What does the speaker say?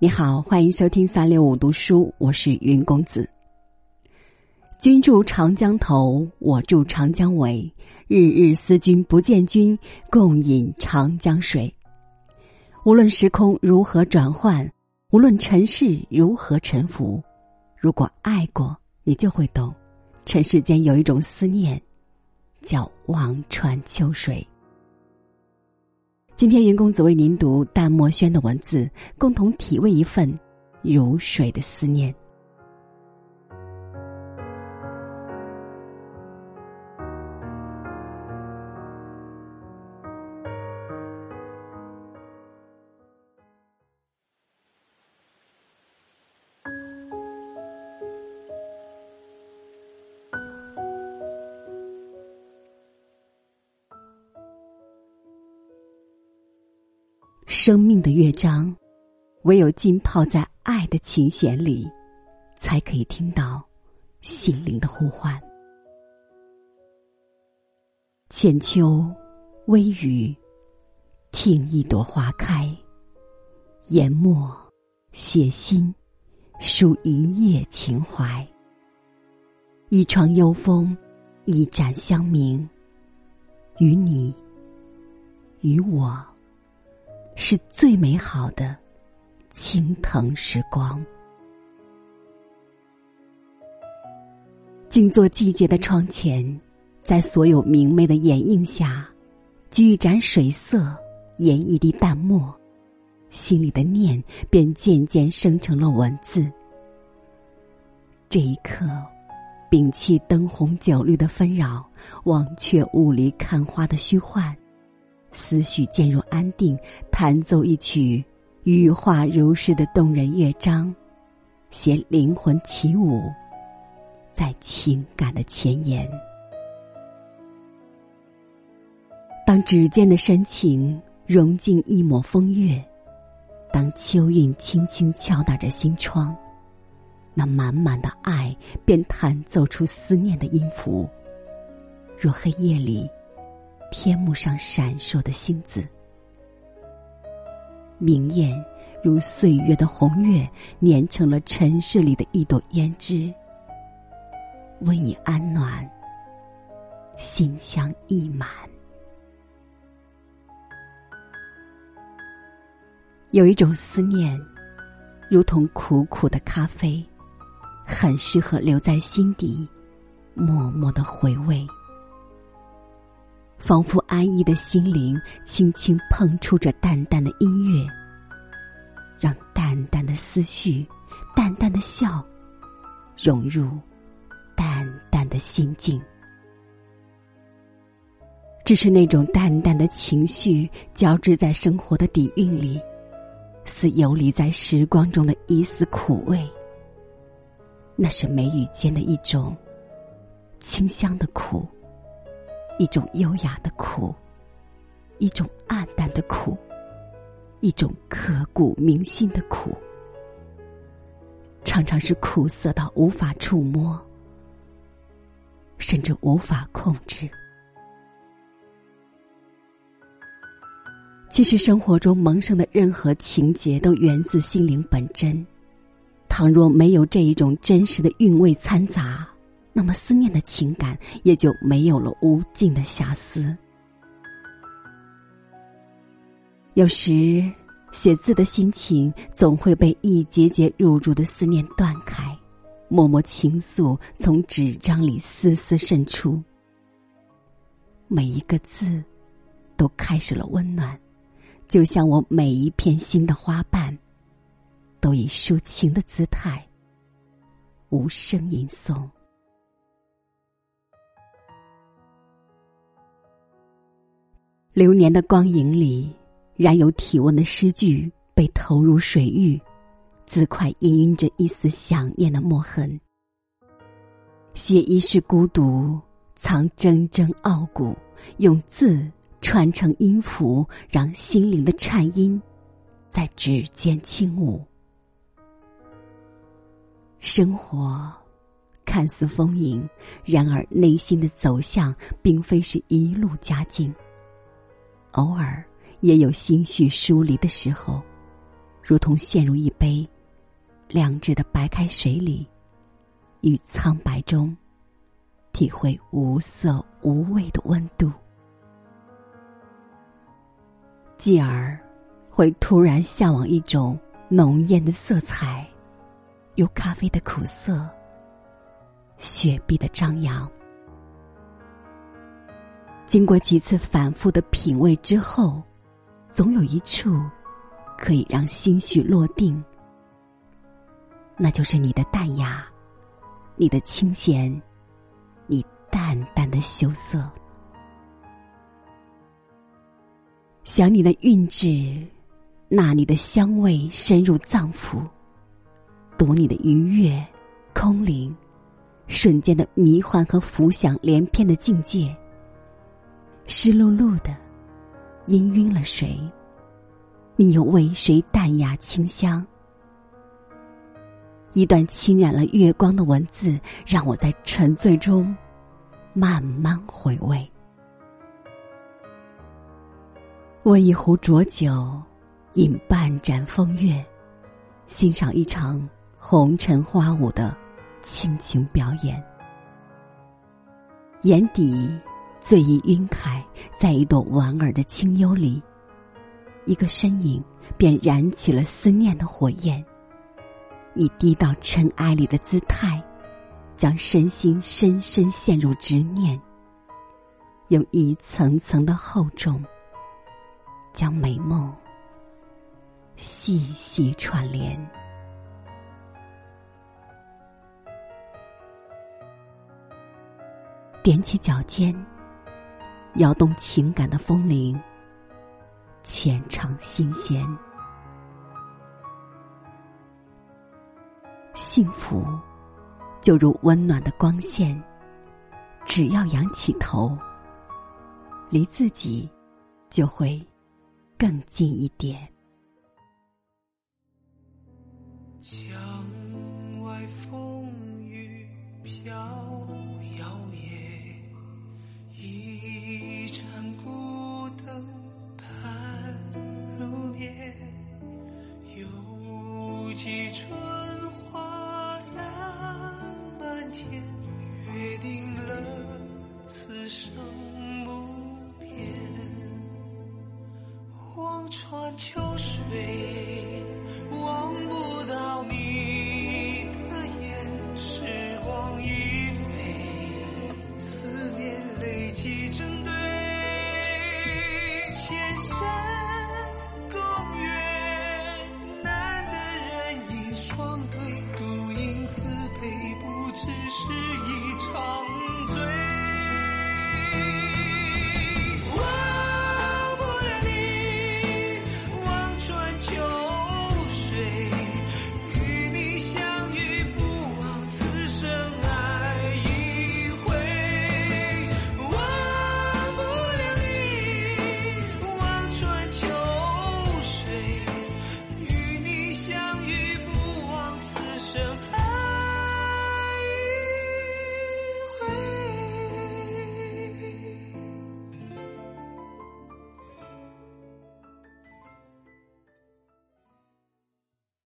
你好，欢迎收听三六五读书，我是云公子。君住长江头，我住长江尾，日日思君不见君，共饮长江水。无论时空如何转换，无论尘世如何沉浮，如果爱过，你就会懂，尘世间有一种思念，叫望穿秋水。今天，云公子为您读淡墨轩的文字，共同体味一份如水的思念。生命的乐章，唯有浸泡在爱的琴弦里，才可以听到心灵的呼唤。浅秋，微雨，听一朵花开，研墨，写心，书一夜情怀。一窗幽风，一盏香茗，与你，与我。是最美好的青藤时光。静坐季节的窗前，在所有明媚的掩映下，举一盏水色，研一滴淡墨，心里的念便渐渐生成了文字。这一刻，摒弃灯红酒绿的纷扰，忘却雾里看花的虚幻。思绪渐入安定，弹奏一曲羽化如诗的动人乐章，携灵魂起舞，在情感的前沿。当指尖的深情融进一抹风月，当秋韵轻轻敲打着心窗，那满满的爱便弹奏出思念的音符。若黑夜里。天幕上闪烁的星子，明艳如岁月的红月，粘成了尘世里的一朵胭脂，温以安暖，馨香溢满。有一种思念，如同苦苦的咖啡，很适合留在心底，默默的回味。仿佛安逸的心灵，轻轻碰触着淡淡的音乐，让淡淡的思绪、淡淡的笑，融入淡淡的心境。只是那种淡淡的情绪，交织在生活的底蕴里，似游离在时光中的一丝苦味。那是眉宇间的一种清香的苦。一种优雅的苦，一种暗淡的苦，一种刻骨铭心的苦，常常是苦涩到无法触摸，甚至无法控制。其实生活中萌生的任何情节，都源自心灵本真。倘若没有这一种真实的韵味掺杂。那么，思念的情感也就没有了无尽的遐思。有时，写字的心情总会被一节节入住的思念断开，默默情愫从纸张里丝丝渗出。每一个字，都开始了温暖，就像我每一片新的花瓣，都以抒情的姿态，无声吟诵。流年的光影里，燃有体温的诗句被投入水域，字块氤氲着一丝想念的墨痕。写一世孤独，藏铮铮傲骨，用字串成音符，让心灵的颤音在指尖轻舞。生活看似丰盈，然而内心的走向并非是一路佳境。偶尔也有心绪疏离的时候，如同陷入一杯凉质的白开水里，于苍白中体会无色无味的温度，继而会突然向往一种浓艳的色彩，有咖啡的苦涩，雪碧的张扬。经过几次反复的品味之后，总有一处可以让心绪落定，那就是你的淡雅，你的清闲，你淡淡的羞涩。想你的韵致，那你的香味深入脏腑，读你的愉悦、空灵，瞬间的迷幻和浮想联翩的境界。湿漉漉的，氤氲了谁？你又为谁淡雅清香？一段侵染了月光的文字，让我在沉醉中慢慢回味。我一壶浊酒，饮半盏风月，欣赏一场红尘花舞的倾情表演，眼底。醉意晕开，在一朵莞尔的清幽里，一个身影便燃起了思念的火焰。以低到尘埃里的姿态，将身心深深陷入执念，用一层层的厚重，将美梦细细串联。踮起脚尖。摇动情感的风铃，浅尝新鲜。幸福就如温暖的光线，只要仰起头，离自己就会更近一点。墙外风雨飘。穿秋水，望不到你。